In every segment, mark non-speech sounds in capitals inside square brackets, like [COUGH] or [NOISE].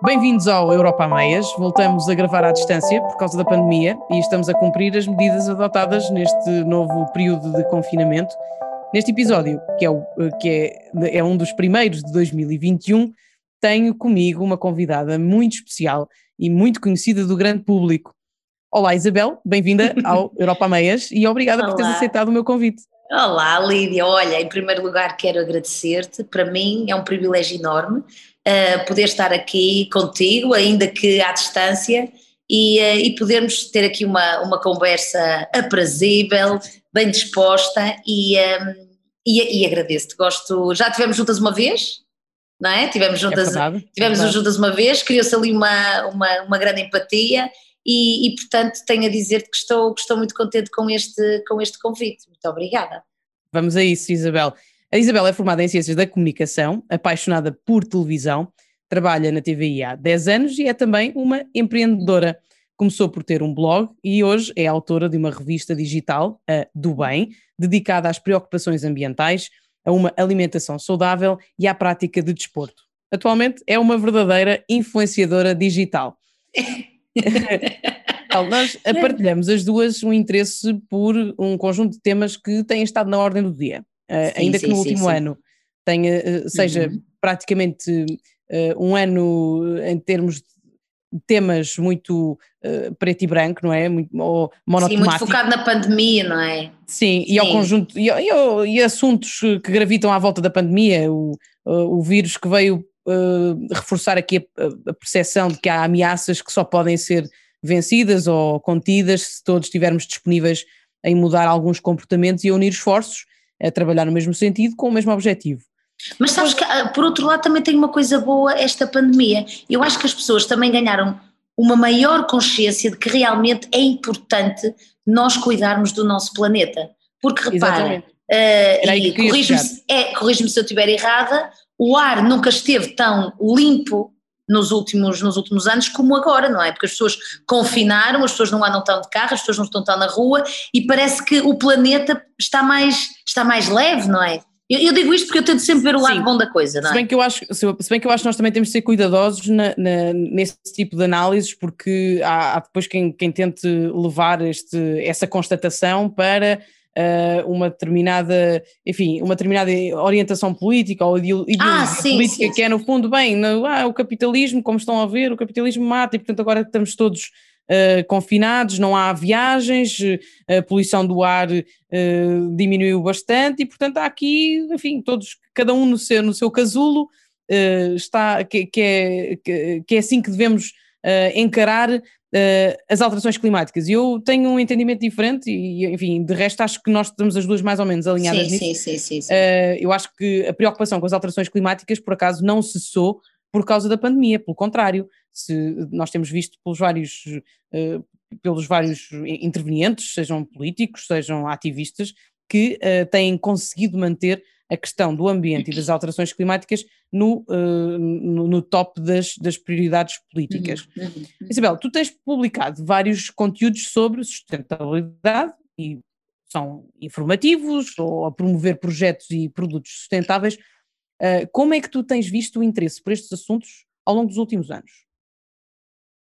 Bem-vindos ao Europa a Meias. Voltamos a gravar à distância por causa da pandemia e estamos a cumprir as medidas adotadas neste novo período de confinamento. Neste episódio, que é, o, que é, é um dos primeiros de 2021, tenho comigo uma convidada muito especial e muito conhecida do grande público. Olá Isabel, bem-vinda [LAUGHS] ao Europa a Meias e obrigada Olá. por teres aceitado o meu convite. Olá Lídia, olha, em primeiro lugar quero agradecer-te, para mim é um privilégio enorme uh, poder estar aqui contigo, ainda que à distância, e, uh, e podermos ter aqui uma, uma conversa aprazível, bem disposta e, um, ehm, e, e agradeço-te. Gosto, já tivemos juntas uma vez, não é? Tivemos é juntas, é tivemos é juntas uma vez, criou-se ali uma, uma, uma grande empatia e, e, portanto tenho a dizer-te que estou, que estou muito contente com este, com este convite. Muito obrigada. Vamos a isso, Isabel. A Isabel é formada em Ciências da Comunicação, apaixonada por televisão, trabalha na TVI há 10 anos e é também uma empreendedora. Começou por ter um blog e hoje é autora de uma revista digital, a Do Bem, dedicada às preocupações ambientais, a uma alimentação saudável e à prática de desporto. Atualmente é uma verdadeira influenciadora digital. [LAUGHS] Nós partilhamos as duas um interesse por um conjunto de temas que têm estado na ordem do dia. Uh, ainda sim, que no sim, último sim. ano tenha, uh, seja uhum. praticamente uh, um ano em termos de temas muito preto e branco, não é? Muito, ou monotemático. Sim, muito focado na pandemia, não é? Sim, e ao conjunto, e, e, e, assuntos que gravitam à volta da pandemia, o, o vírus que veio reforçar aqui a, a percepção de que há ameaças que só podem ser vencidas ou contidas se todos estivermos disponíveis em mudar alguns comportamentos e a unir esforços a trabalhar no mesmo sentido, com o mesmo objetivo. Mas sabes que, ah, por outro lado, também tem uma coisa boa esta pandemia. Eu acho que as pessoas também ganharam uma maior consciência de que realmente é importante nós cuidarmos do nosso planeta. Porque repara, uh, e corrige-me é, corrige se eu estiver errada, o ar nunca esteve tão limpo nos últimos, nos últimos anos como agora, não é? Porque as pessoas confinaram, as pessoas não andam tão de carro, as pessoas não estão tão na rua e parece que o planeta está mais, está mais leve, não é? Eu, eu digo isto porque eu tento sempre ver o lado Sim. bom da coisa, não é? Se bem que eu acho, se bem que eu acho que nós também temos de ser cuidadosos na, na, nesse tipo de análises, porque há, há depois quem, quem tente levar este, essa constatação para uh, uma determinada, enfim, uma determinada orientação política ou ideologia ah, sim, política sim, que é no fundo, bem, no, ah, o capitalismo, como estão a ver, o capitalismo mata e portanto agora estamos todos Uh, confinados, não há viagens, a poluição do ar uh, diminuiu bastante e, portanto, há aqui, enfim, todos, cada um no seu, no seu casulo, uh, está, que, que, é, que, que, é assim que devemos encarar uh, as alterações climáticas. E eu tenho um entendimento diferente e, enfim, de resto acho que nós estamos as duas mais ou menos alinhadas sim, nisso. Sim, sim, sim. sim. Uh, eu acho que a preocupação com as alterações climáticas, por acaso, não cessou por causa da pandemia, pelo contrário, se nós temos visto pelos vários, uh, pelos vários intervenientes, sejam políticos, sejam ativistas, que têm conseguido manter a questão do ambiente e [COUGHS] das alterações climáticas no, uh, no, no, top das, das prioridades políticas. Uhum, uhum, uhum. Isabel, tu tens publicado vários conteúdos sobre sustentabilidade e são informativos ou a promover projetos e produtos sustentáveis. Uh, como é que tu tens visto o interesse por estes assuntos ao longo dos últimos anos?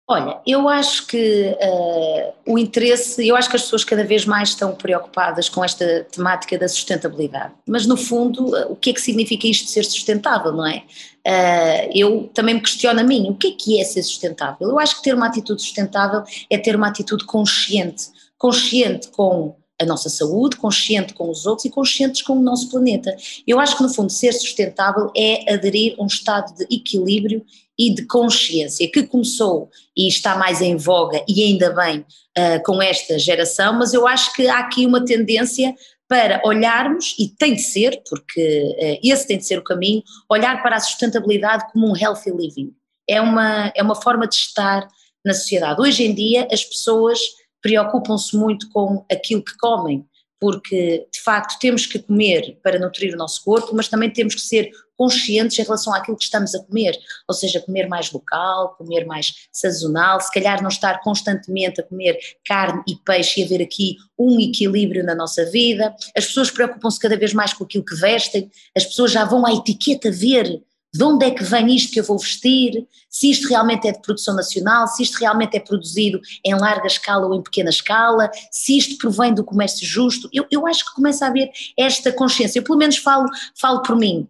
Olha, eu acho que uh, o interesse, eu acho que as pessoas cada vez mais estão preocupadas com esta temática da sustentabilidade, mas no fundo, uh, o que é que significa isto de ser sustentável, não é? Uh, eu também me questiono a mim, o que é que é ser sustentável? Eu acho que ter uma atitude sustentável é ter uma atitude consciente, consciente com a nossa saúde, consciente com os outros e conscientes com o nosso planeta. Eu acho que, no fundo, ser sustentável é aderir a um estado de equilíbrio e de consciência que começou e está mais em voga, e ainda bem, uh, com esta geração, mas eu acho que há aqui uma tendência para olharmos, e tem de ser, porque uh, esse tem de ser o caminho, olhar para a sustentabilidade como um healthy living. É uma, é uma forma de estar na sociedade. Hoje em dia, as pessoas preocupam-se muito com aquilo que comem, porque de facto temos que comer para nutrir o nosso corpo, mas também temos que ser conscientes em relação àquilo que estamos a comer, ou seja, comer mais local, comer mais sazonal, se calhar não estar constantemente a comer carne e peixe e haver aqui um equilíbrio na nossa vida. As pessoas preocupam-se cada vez mais com aquilo que vestem, as pessoas já vão à etiqueta ver de onde é que vem isto que eu vou vestir, se isto realmente é de produção nacional, se isto realmente é produzido em larga escala ou em pequena escala, se isto provém do comércio justo. Eu, eu acho que começa a haver esta consciência. Eu, pelo menos, falo, falo por mim.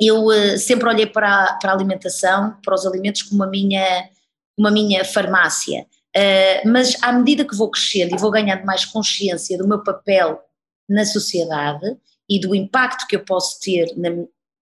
Eu uh, sempre olhei para a, para a alimentação, para os alimentos, como a minha, como a minha farmácia. Uh, mas à medida que vou crescendo e vou ganhando mais consciência do meu papel na sociedade e do impacto que eu posso ter na,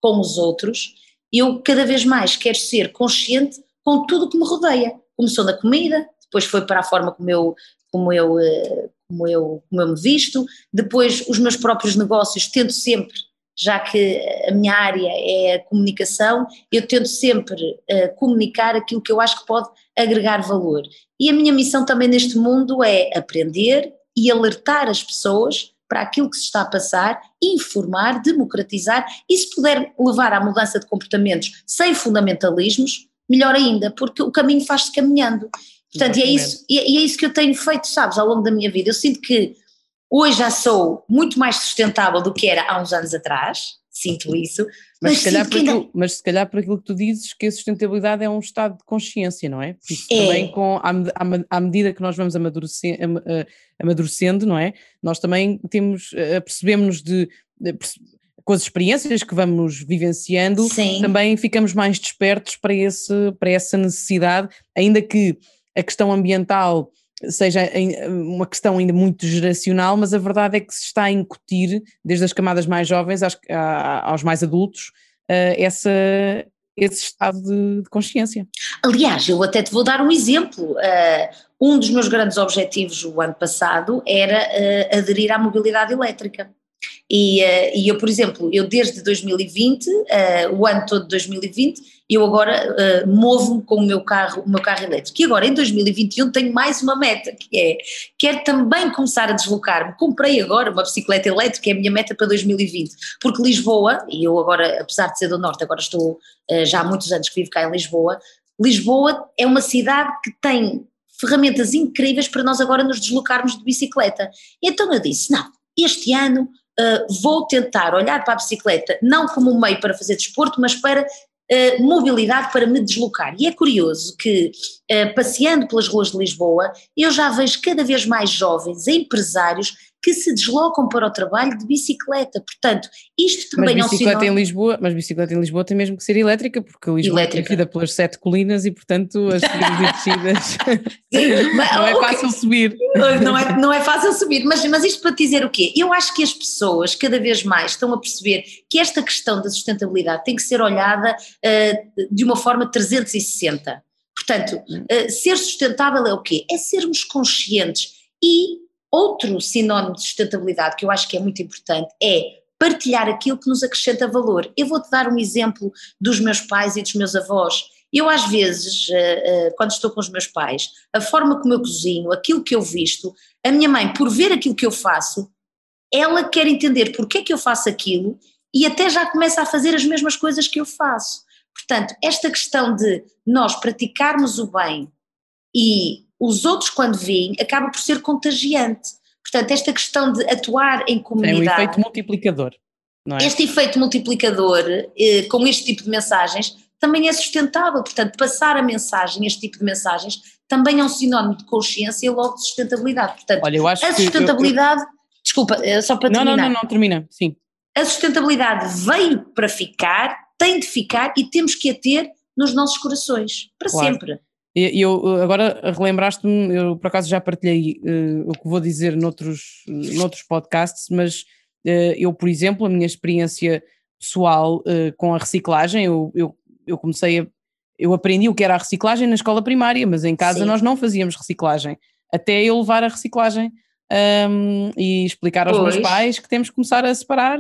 com os outros, eu cada vez mais quero ser consciente com tudo o que me rodeia. Começou na comida, depois foi para a forma como eu, como eu, eh, como eu, como eu me visto, depois os meus próprios negócios, tento sempre, já que a minha área é a comunicação, eu tento sempre uh, comunicar aquilo que eu acho que pode agregar valor. E a minha missão também neste mundo é aprender e alertar as pessoas para aquilo que se está a passar, informar, democratizar e se puder levar à mudança de comportamentos sem fundamentalismos, melhor ainda, porque o caminho faz-se caminhando. Portanto, e é, isso, e é isso que eu tenho feito, sabes, ao longo da minha vida. Eu sinto que hoje já sou muito mais sustentável do que era há uns anos atrás, sinto isso. Mas, mas, se, calhar ainda... aquilo, mas se calhar por aquilo que tu dizes, que a sustentabilidade é um estado de consciência, não é? Isso é. também com, à, à, medida que nós vamos amadurecendo, amadurecendo, não é? Nós também temos, percebemos de, de com as experiências que vamos vivenciando, Sim. também ficamos mais despertos para, esse, para essa necessidade, ainda que a questão ambiental seja uma questão ainda muito geracional, mas a verdade é que se está a incutir, desde as camadas mais jovens aos, aos mais adultos, eh, essa, esse estado de, de, consciência. Aliás, eu até te vou dar um exemplo. Uh, um dos meus grandes objetivos o ano passado era uh, aderir à mobilidade elétrica. E, uh, e eu, por exemplo, eu desde 2020, uh, eh, o ano todo de 2020, eu agora uh, movo-me com o meu carro, o meu carro elétrico. E agora em 2021 tenho mais uma meta, que é, quero também começar a deslocar-me. Comprei agora uma bicicleta elétrica, é a minha meta para 2020, porque Lisboa, e eu agora, apesar de ser do Norte, agora estou já há muitos anos que vivo cá em Lisboa, Lisboa é uma cidade que tem ferramentas incríveis para nós agora nos deslocarmos de bicicleta. Então eu disse, não, este ano uh, vou tentar olhar para a bicicleta não como um meio para fazer desporto, mas para uh, mobilidade, para me deslocar. E é curioso que, uh, passeando pelas ruas de Lisboa, eu já vejo cada vez mais jovens empresários que se deslocam para o trabalho de bicicleta. Portanto, isto também mas bicicleta é um em Lisboa, Mas bicicleta em Lisboa tem mesmo que ser elétrica, porque Lisboa elétrica. é conhecida pelas sete colinas e, portanto, as subidas e descidas não é fácil okay. subir. Não é, não é fácil subir, mas, mas isto para dizer o quê? Eu acho que as pessoas cada vez mais estão a perceber que esta questão da sustentabilidade tem que ser olhada uh, de uma forma 360. Portanto, uh, ser sustentável é o quê? É sermos conscientes e Outro sinónimo de sustentabilidade que eu acho que é muito importante é partilhar aquilo que nos acrescenta valor. Eu vou-te dar um exemplo dos meus pais e dos meus avós. Eu, às vezes, eh, eh, quando estou com os meus pais, a forma como eu cozinho, aquilo que eu visto, a minha mãe, por ver aquilo que eu faço, ela quer entender porque é que eu faço aquilo e até já começa a fazer as mesmas coisas que eu faço. Portanto, esta questão de nós praticarmos o bem e os outros, quando veem, acaba por ser contagiante. Portanto, esta questão de atuar em comunidade. É um efeito multiplicador. É? Este efeito multiplicador, eh, com este tipo de mensagens, também é sustentável. Portanto, passar a mensagem, este tipo de mensagens, também é um sinónimo de consciência e logo de sustentabilidade. Portanto, Olha, eu acho a sustentabilidade. Eu, eu... Desculpa, eh, só para não, terminar. Não, não, não, termina, sim. A sustentabilidade veio para ficar, tem de ficar e temos que a ter nos nossos corações, para claro. sempre. E eu agora relembraste-me, eu por acaso já partilhei uh, o que vou dizer noutros, noutros podcasts, mas uh, eu, por exemplo, a minha experiência pessoal uh, com a reciclagem, eu, eu, eu, comecei a. Eu aprendi o que era a reciclagem na escola primária, mas em casa Sim. nós não fazíamos reciclagem, até eu levar a reciclagem um, e explicar aos pois. meus pais que temos que começar a separar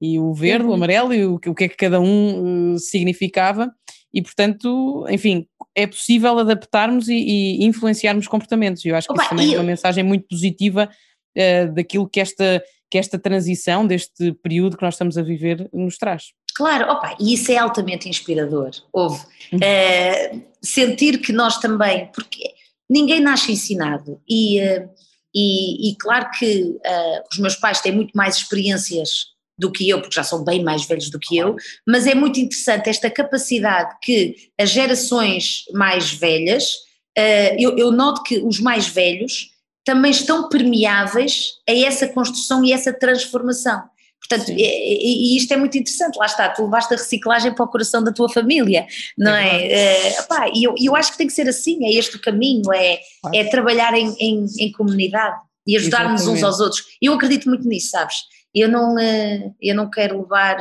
e o verde, uhum. o amarelo e o, o que é que cada um significava e portanto, enfim, é possível adaptarmos e, e influenciarmos comportamentos. Eu acho que Opa, isso também é uma mensagem muito positiva uh, daquilo que esta, que esta transição, deste período que nós estamos a viver, nos traz. Claro, opa, e isso é altamente inspirador, houve. Uh, sentir que nós também, porque ninguém nasce ensinado e, uh, e, e, claro que uh, os meus pais têm muito mais experiências do que eu, porque já são bem mais velhos do que eu, mas é muito interessante esta capacidade que as gerações mais velhas, uh, eu, eu noto que os mais velhos também estão permeáveis a essa construção e essa transformação. Portanto, e, e, isto é muito interessante, lá está, tu levaste a reciclagem para o coração da tua família, não é? é? Uh, e eu, eu acho que tem que ser assim, é este o caminho, é, é trabalhar em, em, em comunidade e ajudar-nos uns aos outros. Eu acredito muito nisso, sabes? Eu não, uh, eu não quero levar,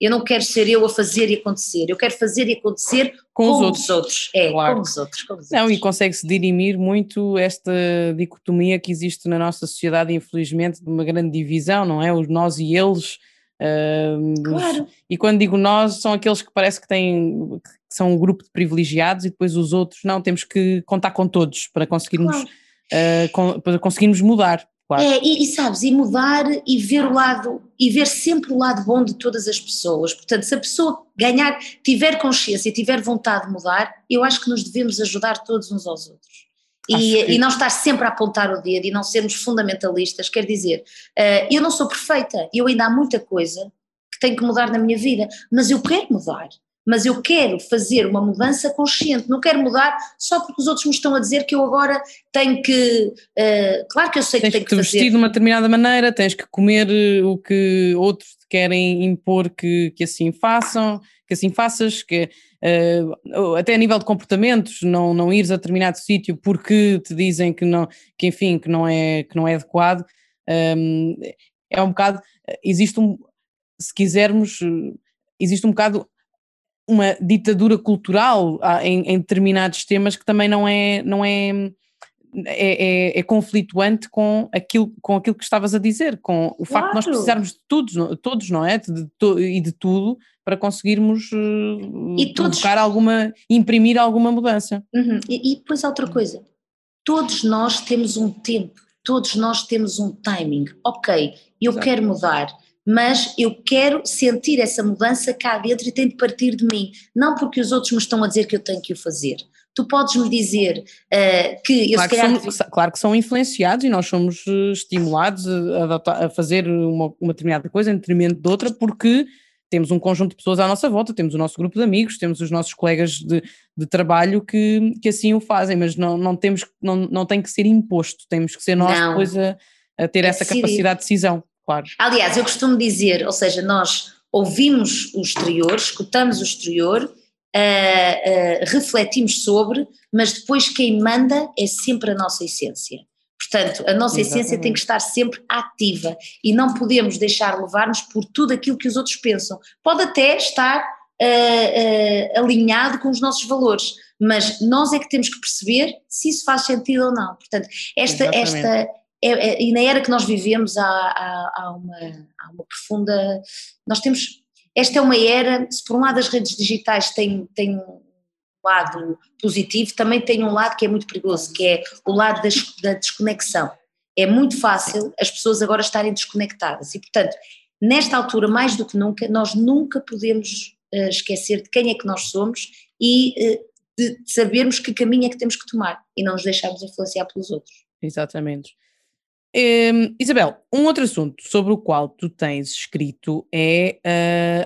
eu não quero ser eu a fazer e acontecer, eu quero fazer e acontecer com, com os, outros. os outros. É, claro. com os outros. Com os não, outros. e consegue-se dirimir muito esta dicotomia que existe na nossa sociedade, infelizmente, de uma grande divisão, não é? Os nós e eles. Uh, claro. Os, e quando digo nós, são aqueles que parece que têm que são um grupo de privilegiados e depois os outros, não, temos que contar com todos para conseguirmos, claro. uh, com, para conseguirmos mudar. Claro. É, e, e, sabes, e mudar e ver o lado, e ver sempre o lado bom de todas as pessoas. Portanto, se a pessoa ganhar, tiver consciência e tiver vontade de mudar, eu acho que nos devemos ajudar todos uns aos outros. E, que... e, não estar sempre a apontar o dedo e não sermos fundamentalistas, quer dizer, uh, eu não sou perfeita, eu ainda há muita coisa que tenho que mudar na minha vida, mas eu quero mudar mas eu quero fazer uma mudança consciente, não quero mudar só porque os outros me estão a dizer que eu agora tenho que. Uh, claro que eu sei tens que tenho que, que fazer. vestir de uma determinada maneira, tens que comer eh, o que outros te querem impor que, que assim façam, que assim faças, que. Uh, até a nível de comportamentos, não, não ires a determinado sítio porque te dizem que não, que enfim, que não é, que não é adequado, um, é um bocado, existe um, se quisermos, existe um bocado uma ditadura cultural ah, em, em, determinados temas que também não é, não é, é, é, é, conflituante com aquilo, com aquilo que estavas a dizer, com o claro. facto de nós precisarmos de todos, todos não é? De, e de tudo para conseguirmos uh, e todos, alguma, imprimir alguma mudança. Uhum. E, e depois outra coisa, todos nós temos um tempo, todos nós temos um timing. Ok, eu Exato. quero mudar mas eu quero sentir essa mudança cá dentro e tem de partir de mim, não porque os outros me estão a dizer que eu tenho que o fazer. Tu podes me dizer uh, que eu claro se calhar. Que são, claro que são influenciados e nós somos eh, estimulados a, a fazer uma, uma determinada coisa em detrimento de outra, porque temos um conjunto de pessoas à nossa volta, temos o nosso grupo de amigos, temos os nossos colegas de, de trabalho que, que assim o fazem, mas não, não, temos, não, não tem que ser imposto, temos que ser nós não. depois a, a ter é essa decidir. capacidade de decisão. Claro. Aliás, eu costumo dizer, ou seja, nós ouvimos o exterior, escutamos o exterior, uh, uh, refletimos sobre, mas depois quem manda é sempre a nossa essência. Portanto, a nossa Exatamente. essência tem que estar sempre ativa e não podemos deixar levar-nos por tudo aquilo que os outros pensam. Pode até estar uh, alinhado com os nossos valores, mas nós é que temos que perceber se isso faz sentido ou não. Portanto, esta, esta, é, é, e na era que nós vivemos há, há, há, uma, há uma profunda. Nós temos. Esta é uma era, se por um lado as redes digitais têm, têm um lado positivo, também tem um lado que é muito perigoso, que é o lado das, da desconexão. É muito fácil as pessoas agora estarem desconectadas e, portanto, nesta altura, mais do que nunca, nós nunca podemos uh, esquecer de quem é que nós somos e uh, de sabermos que caminho é que temos que tomar e não nos deixarmos influenciar pelos outros. Exatamente. Um, Isabel, um outro assunto sobre o qual tu tens escrito é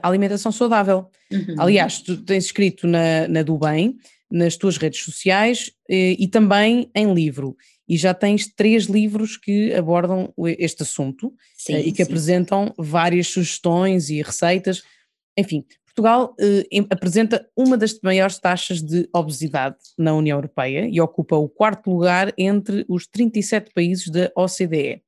a alimentação saudável. Uhum. Aliás, tu tens escrito na, na do Bem, nas tuas redes sociais e, e também em livro. E já tens três livros que abordam este assunto sim, e que sim. apresentam várias sugestões e receitas. Enfim, Portugal eh, apresenta uma das maiores taxas de obesidade na União Europeia e ocupa o quarto lugar entre os 37 países da OCDE.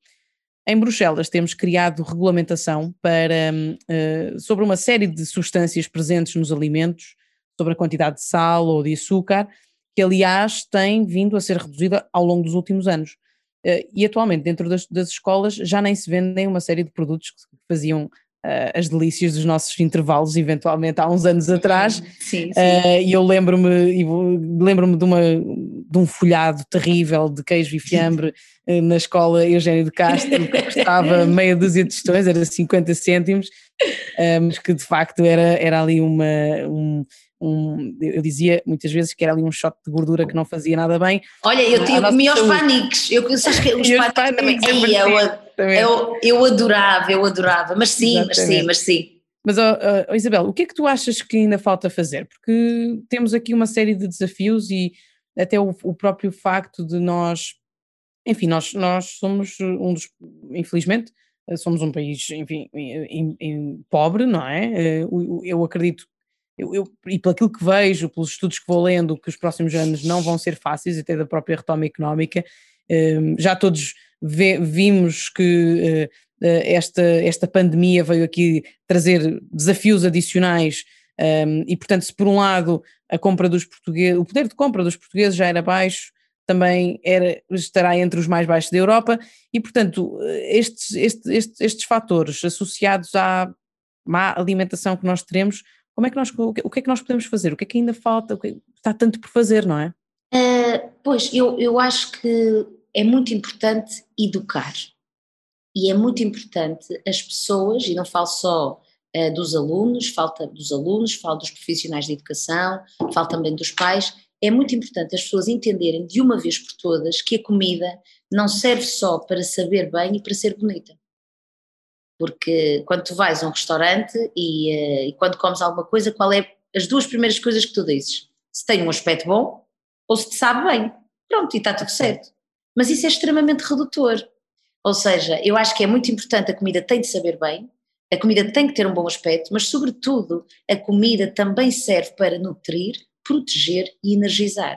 Em Bruxelas temos criado regulamentação para, eh, sobre uma série de substâncias presentes nos alimentos, sobre a quantidade de sal ou de açúcar, que aliás tem vindo a ser reduzida ao longo dos últimos anos. Eh, e atualmente dentro das, das escolas já nem se vendem uma série de produtos que faziam uh, as delícias dos nossos intervalos, eventualmente há uns anos atrás. Sim, sim. Uh, e eu lembro-me lembro-me de, uma, de um folhado terrível de queijo e fiambre uh, na escola Eugênio de Castro, que custava [LAUGHS] meia dúzia de tostões, era 50 cêntimos, mas que de facto era, era ali uma. Um, um, eu dizia muitas vezes que era ali um shot de gordura que não fazia nada bem. Olha, eu tinha comi os paniques, eu sabes que [LAUGHS] os paniques também, Exatamente. Eu, eu adorava, eu adorava, mas sim, Exatamente. mas sim, mas sim. Mas, oh, oh, Isabel, o que é que tu achas que ainda falta fazer? Porque temos aqui uma série de desafios e até o, o próprio facto de nós, enfim, nós, nós somos um dos, infelizmente, somos um país, enfim, em, em, pobre, não é? Eu, eu acredito, eu, eu, e pelo aquilo que vejo, pelos estudos que vou lendo, que os próximos anos não vão ser fáceis, até da própria retoma económica, hum, já todos vimos que eh, eh, esta, esta pandemia veio aqui trazer desafios adicionais um, e, portanto, se por um lado a compra dos portugueses, o poder de compra dos portugueses já era baixo, também era, estará entre os mais baixos da Europa e, portanto, estes, estes, estes, estes fatores associados à má alimentação que nós teremos, como é que nós, o que é que nós podemos fazer? O que é que ainda falta? É está tanto por fazer, não é? Uh, pois, eu, eu acho que é muito importante educar e é muito importante as pessoas, e não falo só uh, dos alunos, falta dos alunos, falo dos profissionais de educação, falo também dos pais, é muito importante as pessoas entenderem de uma vez por todas que a comida não serve só para saber bem e para ser bonita. Porque quando tu vais a um restaurante e, uh, e quando comes alguma coisa, qual é as duas primeiras coisas que tu dizes? Se tem um aspecto bom ou se te sabe bem. Pronto, e está tudo certo. Mas isso é extremamente redutor. Ou seja, eu acho que é muito importante, a comida tem de saber bem, a comida tem que ter um bom aspecto, mas, sobretudo, a comida também serve para nutrir, proteger e energizar.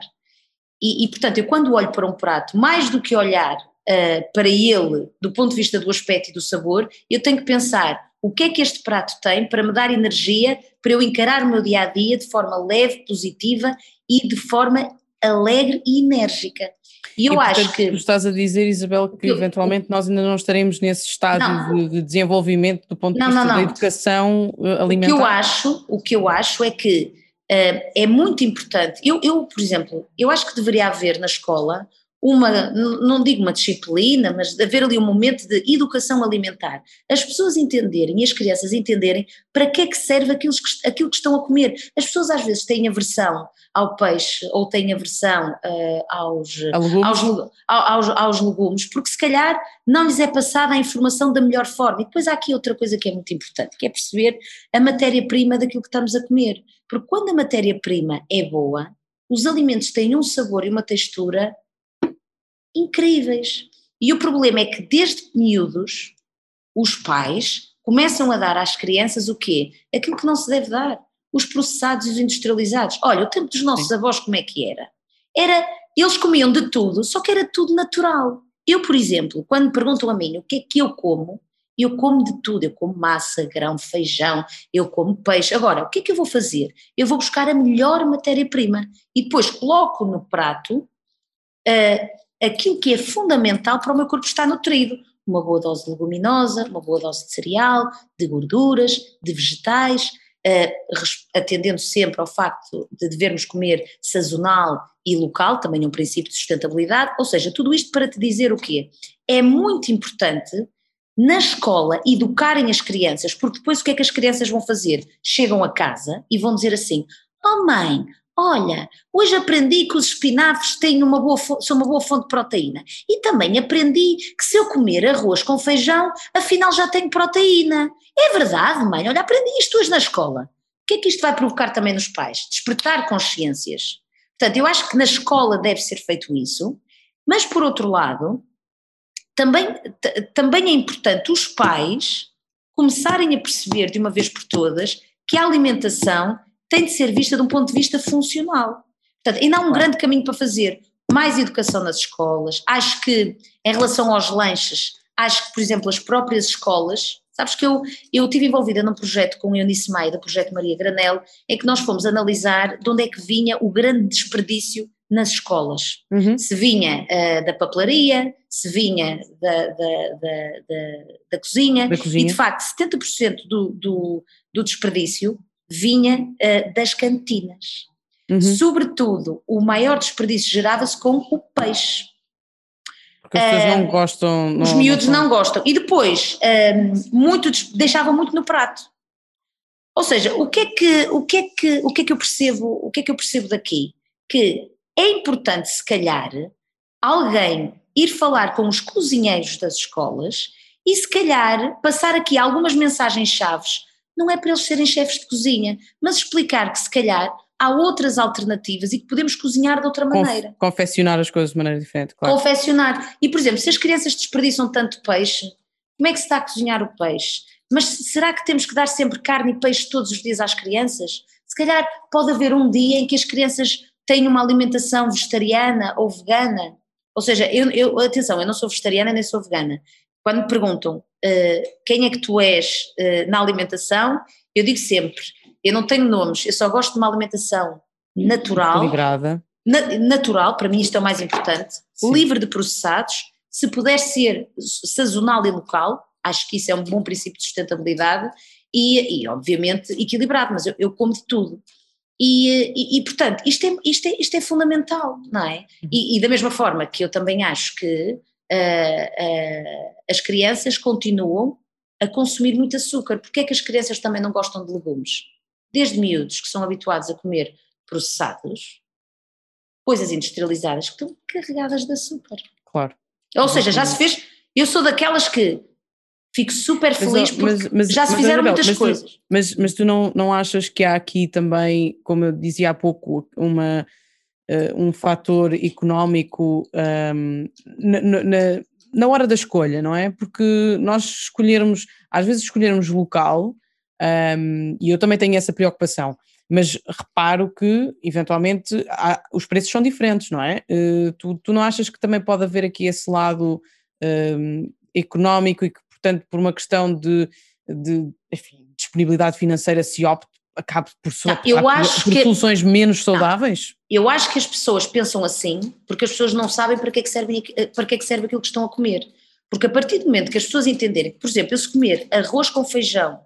E, e portanto, eu quando olho para um prato, mais do que olhar uh, para ele do ponto de vista do aspecto e do sabor, eu tenho que pensar o que é que este prato tem para me dar energia para eu encarar o meu dia a dia de forma leve, positiva e de forma alegre e enérgica. E eu e, portanto, acho que. Tu estás a dizer, Isabel, que eu, eventualmente nós ainda não estaremos nesse estágio de, de, desenvolvimento do ponto de não, vista não, não. da educação alimentar. O que eu acho, o que eu acho é que uh, é muito importante. Eu, eu, por exemplo, eu acho que deveria haver na escola uma, não digo uma disciplina, mas de haver ali um momento de educação alimentar. As pessoas entenderem e as crianças entenderem para que é que serve aquilo que, aquilo que estão a comer. As pessoas às vezes têm aversão ao peixe ou têm aversão uh, aos, aos, aos, aos, legumes, porque se calhar não lhes é passada a informação da melhor forma. E depois há aqui outra coisa que é muito importante, que é perceber a matéria-prima daquilo que estamos a comer. Porque quando a matéria-prima é boa, os alimentos têm um sabor e uma textura incríveis. E o problema é que desde miúdos, os pais começam a dar às crianças o quê? Aquilo que não se deve dar. Os processados e os industrializados. Olha, o tempo dos nossos avós como é que era? Era, eles comiam de tudo, só que era tudo natural. Eu, por exemplo, quando me perguntam a mim o que é que eu como, eu como de tudo, eu como massa, grão, feijão, eu como peixe. Agora, o que é que eu vou fazer? Eu vou buscar a melhor matéria-prima e depois coloco no prato uh, aquilo que é fundamental para o meu corpo estar nutrido. Uma boa dose de leguminosa, uma boa dose de cereal, de gorduras, de vegetais, uh, atendendo sempre ao facto de devermos comer sazonal e local, também um princípio de sustentabilidade, ou seja, tudo isto para te dizer o quê? É muito importante na escola educarem as crianças, porque depois o que é que as crianças vão fazer? Chegam a casa e vão dizer assim: Oh mãe, Olha, hoje aprendi que os espinafres têm uma boa, são uma boa fonte de proteína. E também aprendi que se eu comer arroz com feijão, afinal já tenho proteína. É verdade, mãe. Olha, aprendi isto hoje na escola. O que é que isto vai provocar também nos pais? Despertar consciências. Portanto, eu acho que na escola deve ser feito isso, mas por outro lado, também, também é importante os pais começarem a perceber de uma vez por todas que a alimentação tem de ser vista de um ponto de vista funcional. Portanto, ainda há um grande caminho para fazer. Mais educação nas escolas. Acho que, em relação aos lanches, acho que, por exemplo, as próprias escolas. Sabes que eu, eu estive envolvida num projeto com o Eunice Maia, do projeto Maria Granel, em que nós fomos analisar de onde é que vinha o grande desperdício nas escolas. Uhum. Se vinha uh, da papelaria, se vinha da, da, da, da, cozinha, da cozinha, e de facto 70% do, do, do desperdício vinha uh, das cantinas. Uhum. Sobretudo, o maior desperdício gerava-se com o peixe. Porque as pessoas uh, não eh, gostam. Não, os miúdos não, não, gostam. E depois, uh, muito, deixavam muito no prato. Ou seja, o que, é que, o, que é que, o que é que eu percebo, o que é que eu percebo daqui? Que é importante, se calhar, alguém ir falar com os cozinheiros das escolas E se calhar passar aqui algumas mensagens chaves, não é para eles serem chefes de cozinha, mas explicar que se calhar há outras alternativas e que podemos cozinhar de outra maneira. Confeccionar as coisas de maneira diferente, claro. Confeccionar. E, por exemplo, se as crianças desperdiçam tanto peixe, como é que se está a cozinhar o peixe? Mas será que temos que dar sempre carne e peixe todos os dias às crianças? Se calhar pode haver um dia em que as crianças têm uma alimentação vegetariana ou vegana. Ou seja, eu, eu atenção, eu não sou vegetariana nem sou vegana. Quando me perguntam uh, quem é que tu és uh, na alimentação, eu digo sempre eu não tenho nomes, eu só gosto de uma alimentação natural. Equilibrada. Na, natural, para mim isto é o mais importante, Sim. livre de processados, se puder ser sazonal e local, acho que isso é um bom princípio de sustentabilidade e, e obviamente equilibrado, mas eu, eu como de tudo. E, e, e, portanto, isto é, isto, é, isto é fundamental, não é? E, e da mesma forma que eu também acho que uh, as crianças continuam a consumir muito açúcar. Porque é que as crianças também não gostam de legumes? desde miúdos que são habituados a comer processados, coisas industrializadas que estão carregadas de açúcar. Claro. Ou seja, já se fez. Eu sou daquelas que fico super feliz porque mas, mas, já se mas, fizeram muitas mas coisas. Tu, mas, mas tu não, não achas que há aqui também, como eu dizia há pouco, uma, um fator económico um, na, na, na hora da escolha, não é? Porque nós escolhermos, às vezes escolhermos local um, e eu também tenho essa preocupação. Mas reparo que, eventualmente, há, os preços são diferentes, não é? Uh, tu, tu não achas que também pode haver aqui esse lado um, económico e que, portanto, por uma questão de, de enfim, disponibilidade financeira se opte acabe por, não, eu acho por, por soluções menos saudáveis? Não, eu acho que as pessoas pensam assim porque as pessoas não sabem para que, é que serve, para que é que serve aquilo que estão a comer. Porque a partir do momento que as pessoas entenderem que, por exemplo, eu se comer arroz com feijão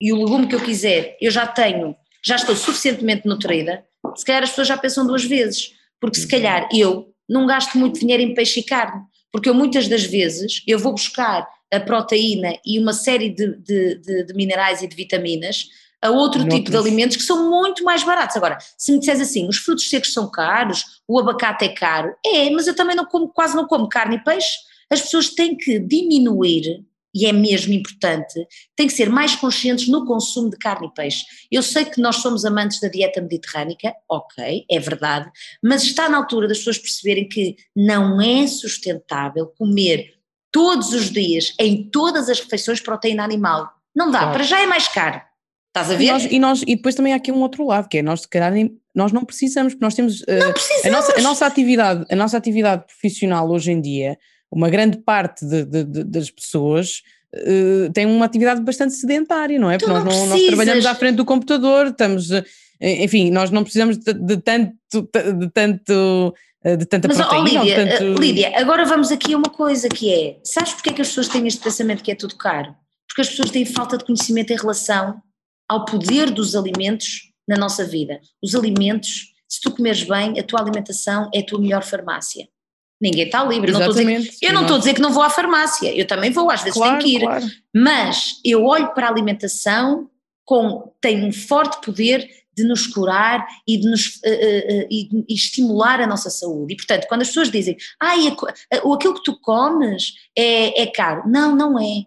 e o legume que eu quiser, eu já tenho, já estou suficientemente nutrida, se calhar as pessoas já pensam duas vezes, porque se calhar eu não gasto muito dinheiro em peixe e carne, porque eu muitas das vezes eu vou buscar a proteína e uma série de, de, de, de minerais e de vitaminas a outro tipo de alimentos que são muito mais baratos. Agora, se me disseres assim, os frutos secos são caros, o abacate é caro, é, mas eu também não como, quase não como carne e peixe. As pessoas têm que diminuir e é mesmo importante, tem que ser mais conscientes no consumo de carne e peixe. Eu sei que nós somos amantes da dieta mediterrânica, ok, é verdade, mas está na altura das pessoas perceberem que não é sustentável comer todos os dias, em todas as refeições, proteína animal. Não dá, claro. para já é mais caro. Estás a ver? E, nós, e, nós, e depois também há aqui um outro lado, que é nós, se calhar, nós não precisamos, porque nós temos. Não uh, precisamos. A nossa, a, nossa atividade, a nossa atividade profissional hoje em dia uma grande parte de, de, de, das pessoas uh, tem uma atividade bastante sedentária, não é? Porque nós, não, nós trabalhamos à frente do computador, estamos, uh, enfim, nós não precisamos de, tanto, de tanto eh, de tanta Mas, proteína. Oh, Lídia, tanto... Lídia, agora vamos aqui a uma coisa que é, sabes porque é que as pessoas têm este pensamento que é tudo caro? Porque as pessoas têm falta de conhecimento em relação ao poder dos alimentos na nossa vida. Os alimentos, se tu comeres bem, a tua alimentação é a tua melhor farmácia. Ninguém está livre. Eu não estou a dizer que não vou à farmácia, eu também vou, às vezes claro, tenho que ir. Claro. Mas eu olho para a alimentação com tem um forte poder de nos curar e de nos uh, uh, uh, e, e, estimular a nossa saúde. E portanto, quando as pessoas dizem, ah, aquilo que tu comes é, é caro. Não, não é.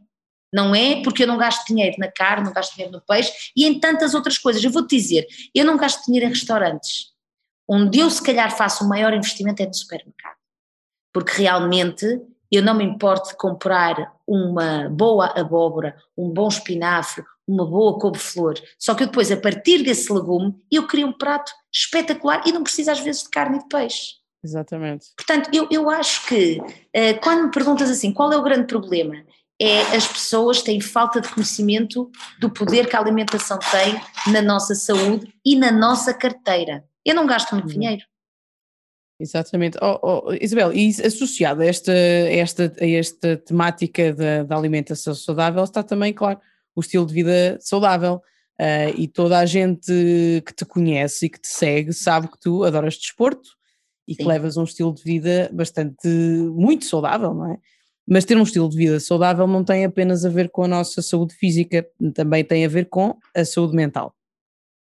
Não é porque eu não gasto dinheiro na carne, não gasto dinheiro no peixe e em tantas outras coisas. Eu vou-te dizer, eu não gasto dinheiro em restaurantes. Onde eu se calhar faço o maior investimento é no supermercado porque realmente eu não me importo de comprar uma boa abóbora, um bom espinafre, uma boa couve-flor, só que depois, a partir desse legume, eu crio um prato espetacular e não preciso às vezes de carne e de peixe. Exatamente. Portanto, eu, eu acho que uh, quando me perguntas assim, qual é o grande problema? É as pessoas têm falta de conhecimento do poder que a alimentação tem na nossa saúde e na nossa carteira. Eu não gasto muito uhum. dinheiro. Exatamente. Oh, oh, Isabel, e associado a esta, a esta, a esta temática da, da, alimentação saudável está também, claro, o estilo de vida saudável. Uh, e toda a gente que te conhece e que te segue sabe que tu adoras desporto e Sim. que levas um estilo de vida bastante, muito saudável, não é? Mas ter um estilo de vida saudável não tem apenas a ver com a nossa saúde física, também tem a ver com a saúde mental.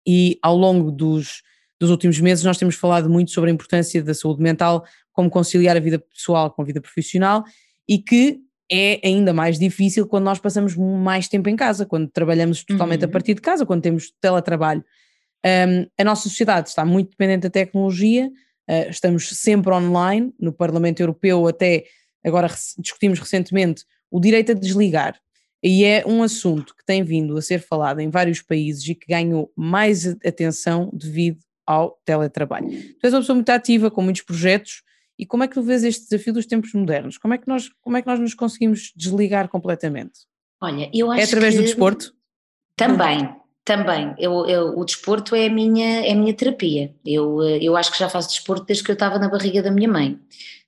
E ao longo dos dos últimos meses nós temos falado muito sobre a importância da saúde mental, como conciliar a vida pessoal com a vida profissional e que é ainda mais difícil quando nós passamos mais tempo em casa, quando trabalhamos totalmente uhum. a partir de casa, quando temos teletrabalho. Um, a nossa sociedade está muito dependente da tecnologia, uh, estamos sempre online, no Parlamento Europeu até agora discutimos recentemente o direito a desligar, e é um assunto que tem vindo a ser falado em vários países e que ganhou mais atenção devido ao teletrabalho. Tu és uma pessoa muito ativa, com muitos projetos, e como é que tu vês este desafio dos tempos modernos? Como é que nós, como é que nós nos conseguimos desligar completamente? Olha, eu acho É através que... do desporto? Também, também. Eu, eu, o desporto é a minha, é a minha terapia. Eu, eu acho que já faço desporto desde que eu estava na barriga da minha mãe.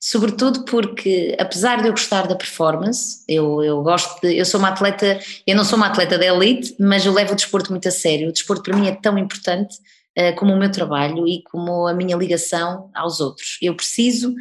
Sobretudo porque, apesar de eu gostar da performance, eu, eu gosto de. Eu sou uma atleta, eu não sou uma atleta da elite, mas eu levo o desporto muito a sério. O desporto para mim é tão importante uh, como o meu trabalho e como a minha ligação aos outros. Eu preciso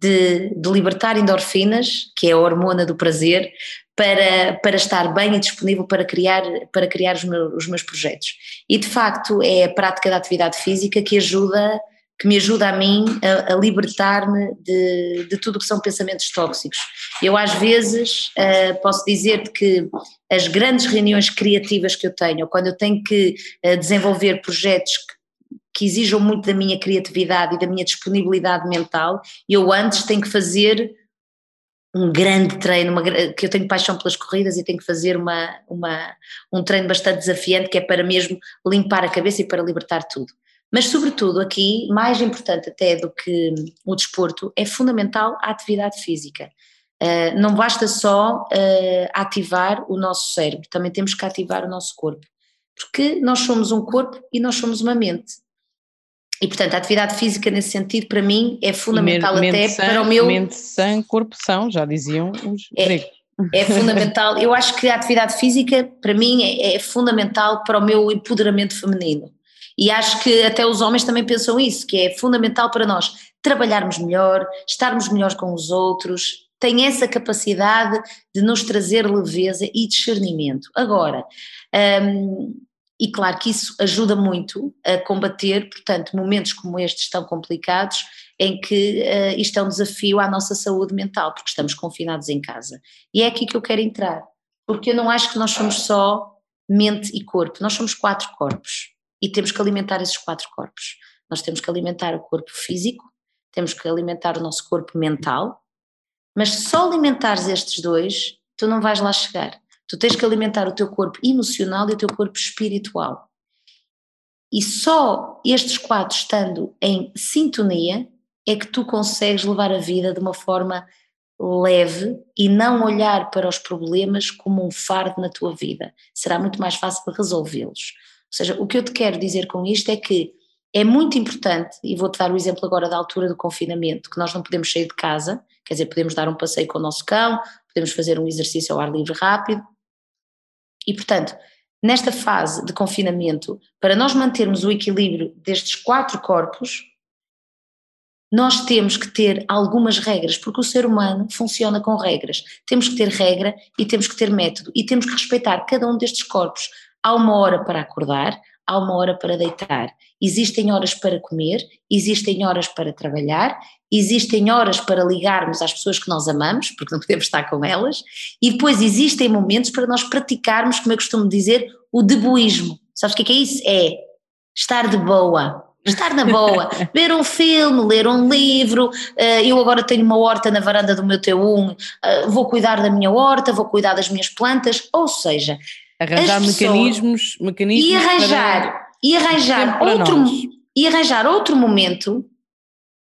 de, de, libertar endorfinas, que é a hormona do prazer, para, para estar bem e disponível para criar, para criar os, meus, os meus projetos. E de facto é a prática da atividade física que ajuda que me ajuda a mim a, a libertar-me de, de tudo que são pensamentos tóxicos. Eu às vezes uh, posso dizer-te que as grandes reuniões criativas que eu tenho, quando eu tenho que uh, desenvolver projetos que que exijam muito da minha criatividade e da minha disponibilidade mental, eu antes tenho que fazer um grande treino, uma, que eu tenho paixão pelas corridas e tenho que fazer uma, uma, um treino bastante desafiante que é para mesmo limpar a cabeça e para libertar tudo. Mas, sobretudo, aqui, mais importante até do que o desporto, é fundamental a atividade física. Uh, não basta só uh, ativar o nosso cérebro, também temos que ativar o nosso corpo. Porque nós somos um corpo e nós somos uma mente. E, portanto, a atividade física, nesse sentido, para mim, é fundamental até sã, para o meu. Mente sã, corpo são, já diziam os é, é fundamental. Eu acho que a atividade física, para mim, é, é, fundamental para o meu empoderamento feminino. E acho que até os homens também pensam isso, que é fundamental para nós trabalharmos melhor, estarmos melhores com os outros, tem essa capacidade de nos trazer leveza e discernimento. Agora, hum, e claro que isso ajuda muito a combater, portanto, momentos como estes tão complicados, em que uh, isto é um desafio à nossa saúde mental, porque estamos confinados em casa. E é aqui que eu quero entrar, porque eu não acho que nós somos só mente e corpo, nós somos quatro corpos e temos que alimentar esses quatro corpos. Nós temos que alimentar o corpo físico, temos que alimentar o nosso corpo mental, mas só alimentares estes dois, tu não vais lá chegar. Tu tens que alimentar o teu corpo emocional e o teu corpo espiritual. E só estes quatro estando em sintonia é que tu consegues levar a vida de uma forma leve e não olhar para os problemas como um fardo na tua vida. Será muito mais fácil resolvê-los. Ou seja, o que eu te quero dizer com isto é que é muito importante, e vou-te dar o exemplo agora da altura do confinamento, que nós não podemos sair de casa, quer dizer, podemos dar um passeio com o nosso cão, podemos fazer um exercício ao ar livre rápido, e, portanto, nesta fase de confinamento, para nós mantermos o equilíbrio destes quatro corpos, nós temos que ter algumas regras, porque o ser humano funciona com regras. Temos que ter regra e temos que ter método e temos que respeitar cada um destes corpos. Há uma hora para acordar, há uma hora para deitar. Existem horas para comer, existem horas para trabalhar, existem horas para ligarmos às pessoas que nós amamos, porque não podemos estar com elas, e depois existem momentos para nós praticarmos, como eu costumo dizer, o deboísmo. Sabes o que é, que é isso? É estar de boa. Estar na boa, [LAUGHS] ver um filme, ler um livro. Eh, eu agora tenho uma horta na varanda do meu T1, eh, vou cuidar da minha horta, vou cuidar das minhas plantas, ou seja, Arranjar mecanismos, mecanismos. E arranjar, para, e arranjar outro, e arranjar outro momento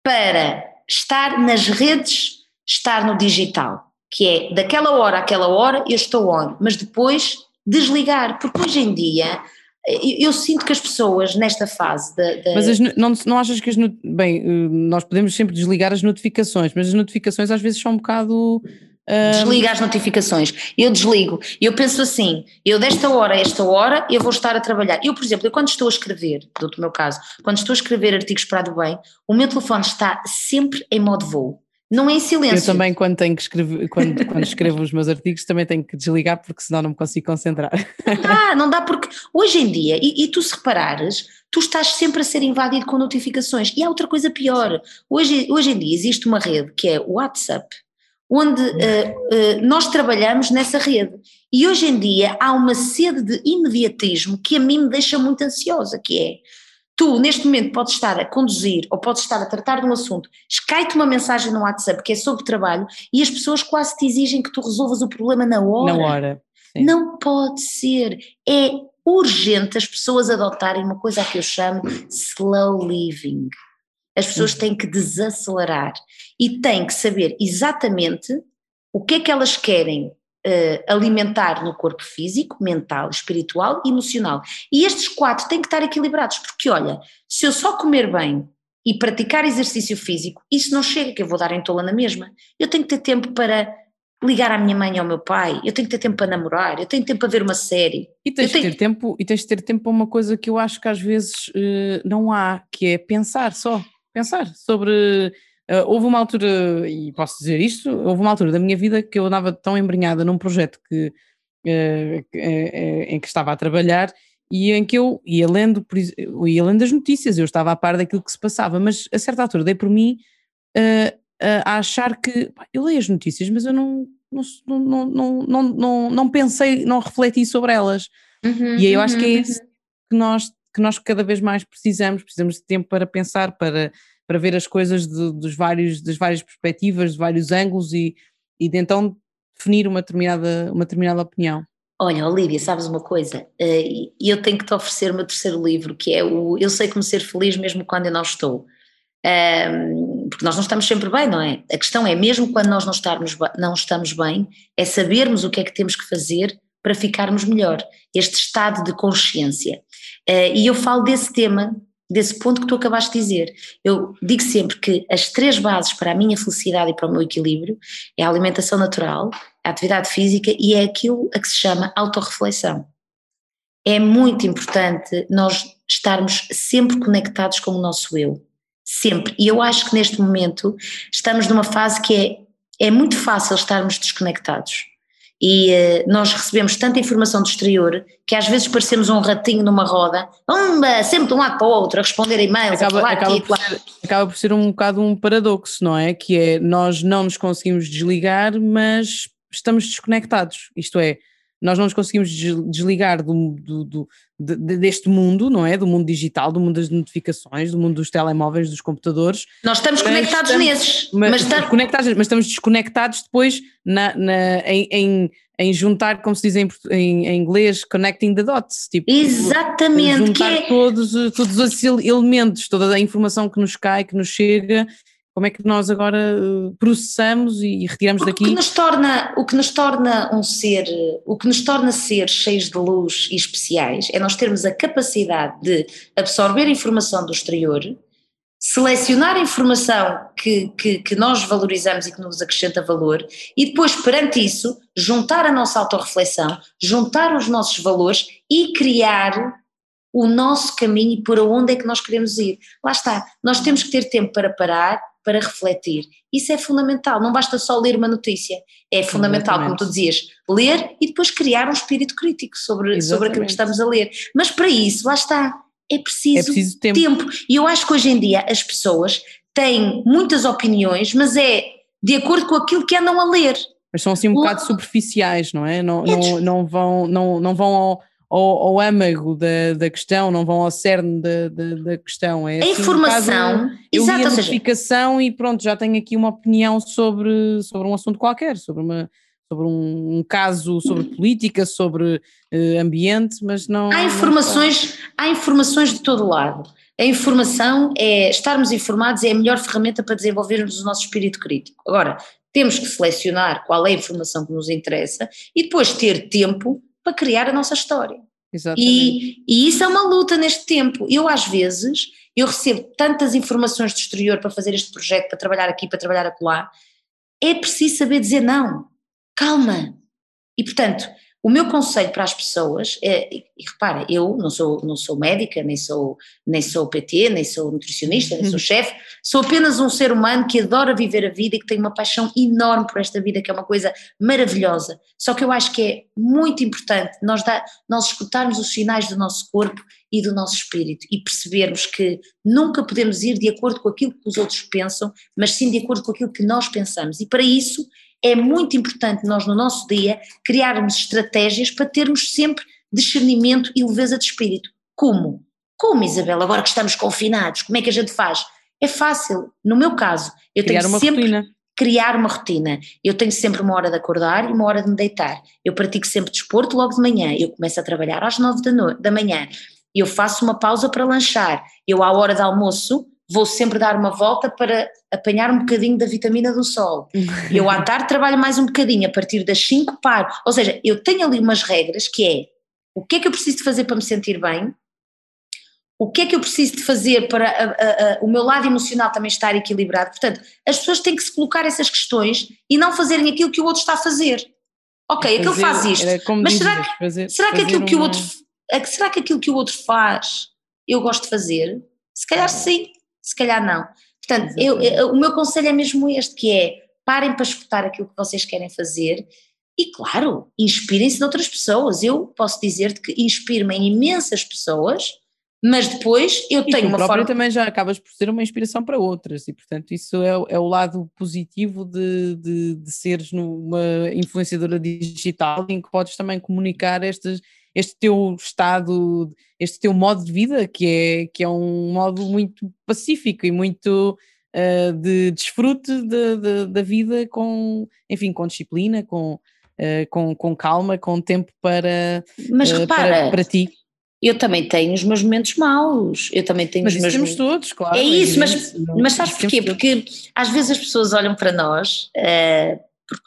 para estar nas redes, estar no digital, que é daquela hora àquela hora eu estou on, mas depois desligar, porque hoje em dia eu, eu sinto que as pessoas nesta fase da. Mas as, não, não achas que as. Bem, eh, nós podemos sempre desligar as notificações, mas as notificações às vezes são um bocado Desliga as notificações. Eu desligo. Eu penso assim: eu desta hora a esta hora eu vou estar a trabalhar. Eu, por exemplo, eu quando estou a escrever, do meu caso, quando estou a escrever artigos para a do bem, o meu telefone está sempre em modo voo. Não é em silêncio. Eu também, quando tenho que escrever, quando, quando escrevo os meus artigos, também tenho que desligar porque senão não me consigo concentrar. Não dá, não dá porque hoje em dia, e, e tu se reparares, tu estás sempre a ser invadido com notificações. E há outra coisa pior. Hoje, hoje em dia existe uma rede que é o WhatsApp, onde uh, uh, nós trabalhamos nessa rede. E hoje em dia há uma sede de imediatismo que a mim me deixa muito ansiosa, que é, tu neste momento podes estar a conduzir ou podes estar a tratar de um assunto, cai-te uma mensagem no WhatsApp que é sobre trabalho e as pessoas quase te exigem que tu resolvas o problema na hora. Na hora. Sim. Não pode ser. É urgente as pessoas adotarem uma coisa que eu chamo slow living. As pessoas têm que desacelerar e têm que saber exatamente o que é que elas querem uh, alimentar no corpo físico, mental, espiritual e emocional. E estes quatro têm que estar equilibrados, porque olha, se eu só comer bem e praticar exercício físico, isso não chega, que eu vou dar em tola na mesma. Eu tenho que ter tempo para ligar à minha mãe e ao meu pai, eu tenho que ter tempo para namorar, eu tenho tempo para ver uma série. E tens, de ter tempo, e tens de ter tempo para uma coisa que eu acho que às vezes uh, não há, que é pensar só pensar sobre. Uh, houve uma altura, e posso dizer isto, houve uma altura da minha vida que eu andava tão embrenhada num projeto que, uh, que uh, em que estava a trabalhar e em que eu ia lendo, ia lendo as notícias, eu estava a par daquilo que se passava, mas a certa altura dei por mim a achar que pá, eu leio as notícias, mas eu não, não, não, não, não, não, pensei, não refleti sobre elas. Uhum, e aí eu acho que é uhum, isso uhum. que nós que nós cada vez mais precisamos, precisamos de tempo para pensar, para, para ver as coisas de, dos vários, das várias perspectivas, de vários ângulos e, e de então definir uma determinada, uma determinada opinião. Olha, Olivia, sabes uma coisa? Eh, eu tenho que te oferecer o meu terceiro livro, que é o Eu Sei Como Ser Feliz Mesmo Quando Eu Não Estou. porque nós não estamos sempre bem, não é? A questão é, mesmo quando nós não, estarmos, não estamos bem, é sabermos o que é que temos que fazer para ficarmos melhor, este estado de consciência. Uh, e eu falo desse tema, desse ponto que tu acabaste de dizer. Eu digo sempre que as três bases para a minha felicidade e para o meu equilíbrio é a alimentação natural, a atividade física e é aquilo a que se chama autorreflexão. É muito importante nós estarmos sempre conectados com o nosso eu. Sempre. E eu acho que neste momento estamos numa fase que é, é muito fácil estarmos desconectados e uh, nós recebemos tanta informação do exterior que às vezes parecemos um ratinho numa roda, umba, sempre de um lado para o outro, a responder e-mails, acaba, a falar acaba aqui, por ser, acaba por ser um bocado um paradoxo, não é? Que é, nós não nos conseguimos desligar, mas estamos desconectados, isto é, nós não nos conseguimos desligar do, do, do de, deste mundo, não é? Do mundo digital, do mundo das notificações, do mundo dos telemóveis, dos computadores. Nós estamos conectados estamos, nesses, mas, mas, estamos, conectados, mas estamos desconectados depois na, na em, em, em, juntar, como se diz em, em, inglês, connecting the dots. Tipo, Exatamente. Juntar é... todos, todos esses elementos, toda a informação que nos cai, que nos chega como é que nós agora eh, processamos e retiramos daqui? O que nos torna, o que nos torna um ser, o que nos torna ser cheios de luz e especiais é nós termos a capacidade de absorver informação do exterior, selecionar a informação que, que, que nós valorizamos e que nos acrescenta valor e depois, perante isso, juntar a nossa autorreflexão, juntar os nossos valores e criar o nosso caminho e por onde é que nós queremos ir. Lá está, nós temos que ter tempo para parar, para refletir. Isso é fundamental, não basta só ler uma notícia, é fundamental, Exatamente. como tu dizias, ler e depois criar um espírito crítico sobre, sobre aquilo que estamos a ler. Mas para isso, lá está, é preciso, é preciso tempo. tempo. E eu acho que hoje em dia as pessoas têm muitas opiniões, mas é de acordo com aquilo que andam a ler. Mas são assim um bocado superficiais, não é? Não, não, não, vão, não, não vão ao ao, ao âmago da, da questão, não vão ao cerne da, da, da questão. É a assim, informação, um eu exato, li a notificação seja... e pronto, já tenho aqui uma opinião sobre, sobre um assunto qualquer, sobre uma sobre um, um caso, sobre política, sobre uh, ambiente, mas não. Há informações, não há informações de todo lado. A informação é estarmos informados é a melhor ferramenta para desenvolvermos o nosso espírito crítico. Agora, temos que selecionar qual é a informação que nos interessa e depois ter tempo para criar a nossa história. Exatamente. E, e isso é uma luta neste tempo. Eu, às vezes, eu recebo tantas informações do exterior para fazer este projeto, para trabalhar aqui, para trabalhar acolá, é preciso saber dizer não. Calma. E, portanto, o meu conselho para as pessoas é, e repara, eu não sou, não sou médica, nem sou, nem sou PT, nem sou nutricionista, nem sou uhum. chefe, sou apenas um ser humano que adora viver a vida e que tem uma paixão enorme por esta vida, que é uma coisa maravilhosa. Só que eu acho que é muito importante nós, dar, nós escutarmos os sinais do nosso corpo e do nosso espírito e percebermos que nunca podemos ir de acordo com aquilo que os outros pensam, mas sim de acordo com aquilo que nós pensamos. E para isso é muito importante nós no nosso dia criarmos estratégias para termos sempre discernimento e leveza de espírito. Como? Como, Isabel, agora que estamos confinados, como é que a gente faz? É fácil. No meu caso, eu Criar tenho uma sempre rotina. criar uma rotina. Eu tenho sempre uma hora de acordar e uma hora de me deitar. Eu pratico sempre desporto logo de manhã. Eu começo a trabalhar às nove da, no- da manhã. Eu faço uma pausa para lanchar. Eu, à hora de almoço, vou sempre dar uma volta para apanhar um bocadinho da vitamina do sol. [LAUGHS] Eu à tarde trabalho mais um bocadinho, a partir das 5 paro. Ou seja, eu tenho ali umas regras que é o que é que eu preciso de fazer para me sentir bem, o que é que eu preciso de fazer para a- a- a- o meu lado emocional também estar equilibrado. Portanto, as pessoas têm que se colocar essas questões e não fazerem aquilo que o outro está a fazer. Ok, aquele Fazer- faz isto, mas será que- fazer- será que aquilo que o outro é será que aquilo que o outro faz eu gosto de fazer? Se calhar sim, se calhar não. Portanto, eu- eu- o meu conselho é mesmo este, que é parem para escutar aquilo que vocês querem fazer e, claro, inspirem-se de outras pessoas. Eu posso dizer-te que inspiro-me em imensas pessoas, mas depois eu E tenho uma forma... também já acabas por ser uma inspiração para outras e portanto isso é, o- é o lado positivo de, de, de seres uma influenciadora digital em que podes também comunicar estes, este teu estado, este teu modo de vida que é, que é um modo muito pacífico e muito ah, de desfrute de- de- da vida com, enfim, com disciplina, com, ah, com, com calma, com tempo para, Mas ah, repara, para, para ti. eu também tenho os meus momentos maus, eu também tenho Mas os meus temos momentos... todos, claro. É isso, mas, mas sabes porquê? Porque às vezes as pessoas olham para nós eh,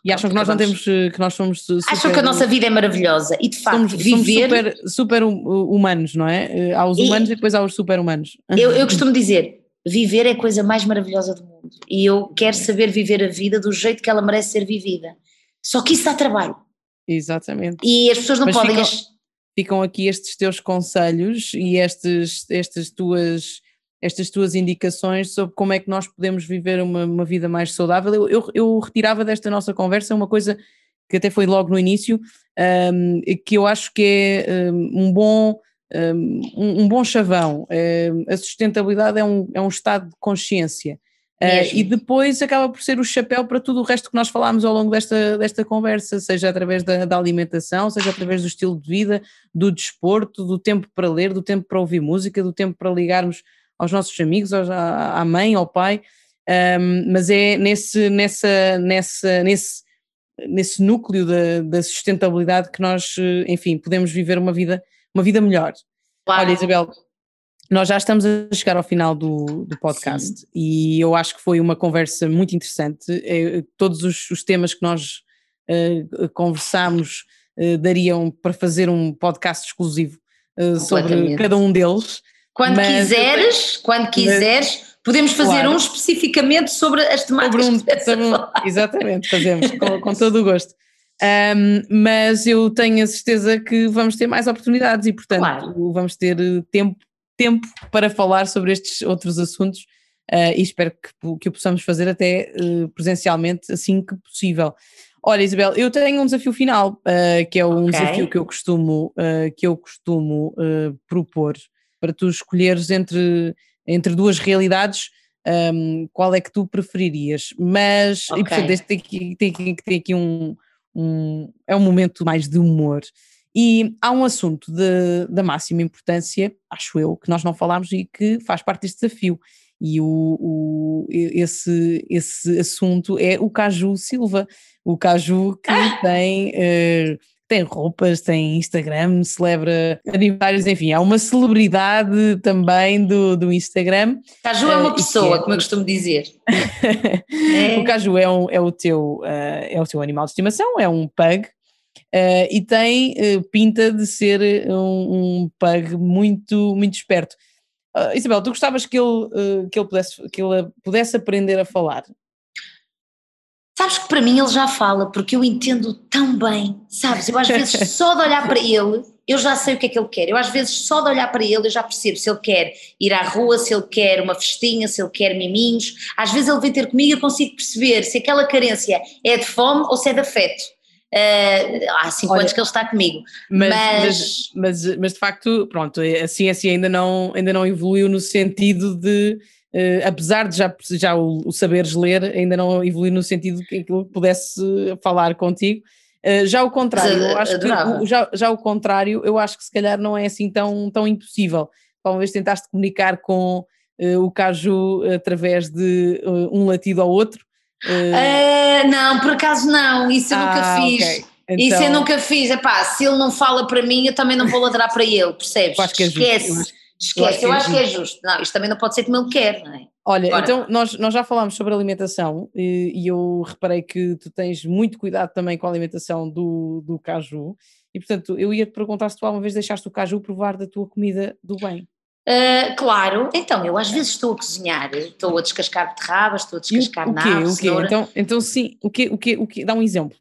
E acham que nós não temos, eh, que nós somos super, acham que a nossa vida é maravilhosa e de facto somos, somos viver, super, super hum- humanos, não é? Eh, Há os E- humanos e depois há os super humanos. eu, eu costumo dizer, viver é a coisa mais maravilhosa do mundo e eu quero saber viver a vida do jeito que ela merece ser vivida. Só que isso dá trabalho Exatamente. e as pessoas não Mas podem. ficam- Ficam aqui estes teus conselhos e estes, estas, tuas, estas tuas indicações sobre como é que nós podemos viver uma, uma vida mais saudável. Eu, eu, eu retirava desta nossa conversa uma coisa que até foi logo no início, hum, que eu acho que é hum, um bom um, um bom chavão. Hum, a sustentabilidade é um, é um estado de consciência. Uh, e depois acaba por ser o chapéu para tudo o resto que nós falámos ao longo desta, desta conversa, seja através da, da alimentação, seja através do estilo de vida, do desporto, do tempo para ler, do tempo para ouvir música, do tempo para ligarmos aos nossos amigos, aos, à, à mãe, ao pai, um, mas é nesse, nessa, nessa, nesse, nesse núcleo da, da sustentabilidade que nós, eh, enfim, podemos viver uma vida, uma vida melhor. Claro. Olha, Isabel, nós já estamos a chegar ao final do, do podcast e eu acho que foi uma conversa muito interessante. Eh, Todos os, os temas que nós eh, conversámos eh, dariam para fazer um podcast exclusivo eh, sobre cada um deles. Quando Mas- quiseres, quando quiseres, podemos fazer Claro. um especificamente sobre as temáticas um, sobre um- [LAUGHS] exatamente, fazemos com, com [LAUGHS] todo o gosto. Ahm, mas eu tenho a certeza que vamos ter mais oportunidades e, portanto, Claro. vamos ter eh, tempo, tempo para falar sobre estes outros assuntos ah, e espero que, que o possamos fazer até eh, presencialmente assim que possível. Olha, Isabel, eu tenho um desafio final, ah, que é um Ok. desafio que eu costumo, que eu costumo propor para tu escolheres entre, entre duas realidades um, qual é que tu preferirias? Mas, Ok. e portanto, este tem aqui, tem aqui, tem aqui um, um- É um momento mais de humor. E há um assunto de, da máxima importância, acho eu, que nós não falámos e que faz parte deste desafio. E o, o- esse, esse assunto é o Caju Silva. O Caju que tem. eh, tem roupas, tem Instagram, celebra aniversários, enfim, é uma celebridade também do, do Instagram. Caju é Eh, uma e que pessoa, é- como eu costumo dizer. [LAUGHS] É. o caju é, um- é o teu, eh, é o teu animal de estimação, é um pug, eh, e tem eh, pinta de ser um, um pug muito, muito esperto. Ah, Isabel, tu gostavas que ele, eh, que, ele pudesse, que ele pudesse aprender a falar? Sabes que para mim ele já fala, porque eu entendo tão bem, sabes? Eu às vezes [LAUGHS] só de olhar para ele, eu já sei o que é que ele quer. Eu às vezes só de olhar para ele, eu já percebo se ele quer ir à rua, se ele quer uma festinha, se ele quer miminhos. Às vezes ele vem ter comigo e eu consigo perceber se aquela carência é de fome ou se é de afeto. Ah, há cinco Olha, anos que ele está comigo. Mas, Mas- mas, mas, mas de facto, pronto, a ciência ainda não, ainda não evoluiu no sentido de uh, apesar de já, já o, o, saberes ler, ainda não evoluir no sentido que aquilo pudesse falar contigo. Uh, já o contrário, eu acho que o, já, já o contrário, eu acho que se calhar não é assim tão, tão impossível. Uma vez tentaste comunicar com uh, o Caju através de um latido ao outro. não, por acaso não, isso eu ah, nunca fiz. Okay. Então, Isso eu nunca fiz. Epá, se ele não fala para mim, eu também não vou ladrar para ele, percebes? Que é Esquece. Esquece, eu acho, que, é, que é justo. Não, isto também não pode ser como ele quer, não é? Olha, Agora. então nós, nós já falámos sobre alimentação e, e, eu reparei que tu tens muito cuidado também com a alimentação do, do caju e portanto eu ia te perguntar se tu alguma vez deixaste o caju provar da tua comida do bem. Uh, claro, então eu às vezes estou a cozinhar, estou a descascar beterrabas, estou a descascar nada. O quê? O quê? Então, então sim, o quê, o quê, o quê? Dá um exemplo.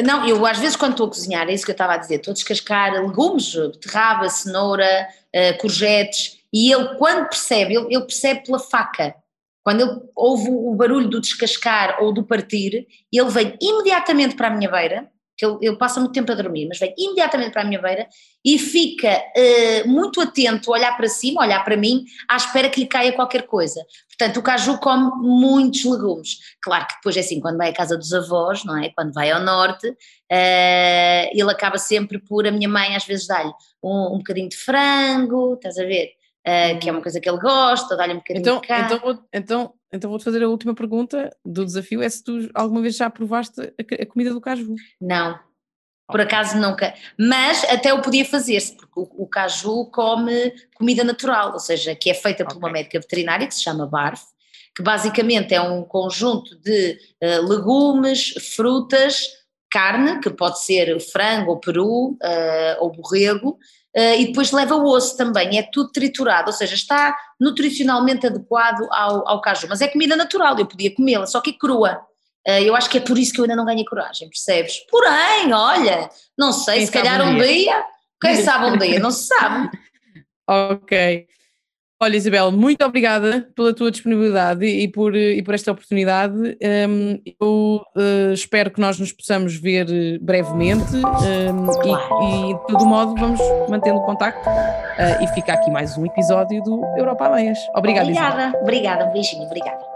Não, eu às vezes quando estou a cozinhar, é isso que eu estava a dizer, estou a descascar legumes, beterraba, cenoura, uh, courgettes, e ele quando percebe, ele, ele, percebe pela faca. Quando ele ouve o barulho do descascar ou do partir, ele vem imediatamente para a minha beira, que ele, ele, passa muito tempo a dormir, mas vem imediatamente para a minha beira e fica uh, muito atento a olhar para cima, olhar para mim, à espera que lhe caia qualquer coisa. Portanto, o caju come muitos legumes. Claro que depois é assim, quando vai à casa dos avós, não é? Quando vai ao norte, uh, ele acaba sempre por, a minha mãe às vezes dá-lhe um, um bocadinho de frango, estás a ver? Uh, que é uma coisa que ele gosta, dá-lhe um bocadinho então, de carne. Então, então, então vou-te fazer a última pergunta do desafio, é se tu alguma vez já provaste a, a comida do caju? Não, por acaso nunca, mas até o podia fazer-se, porque o, o, caju come comida natural, ou seja, que é feita por uma médica veterinária que se chama BARF, que basicamente é um conjunto de uh, legumes, frutas, carne, que pode ser frango ou peru uh, ou borrego, Uh, e depois leva o osso também, é tudo triturado, ou seja, está nutricionalmente adequado ao, ao caju, mas é comida natural, eu podia comê-la, só que é crua. Uh, eu acho que é por isso que eu ainda não ganhei coragem, percebes? Porém, olha, não sei, quem se calhar um dia, dia quem sabe um dia, não se sabe. [LAUGHS] ok. Olha, Isabel, muito obrigada pela tua disponibilidade e por, e por esta oportunidade. Um, eu uh, espero que nós nos possamos ver brevemente um, e, e, de todo modo, vamos mantendo contacto uh, e fica aqui mais um episódio do Europa a. Obrigada, obrigada, Isabel. Obrigada, um beijinho, obrigada.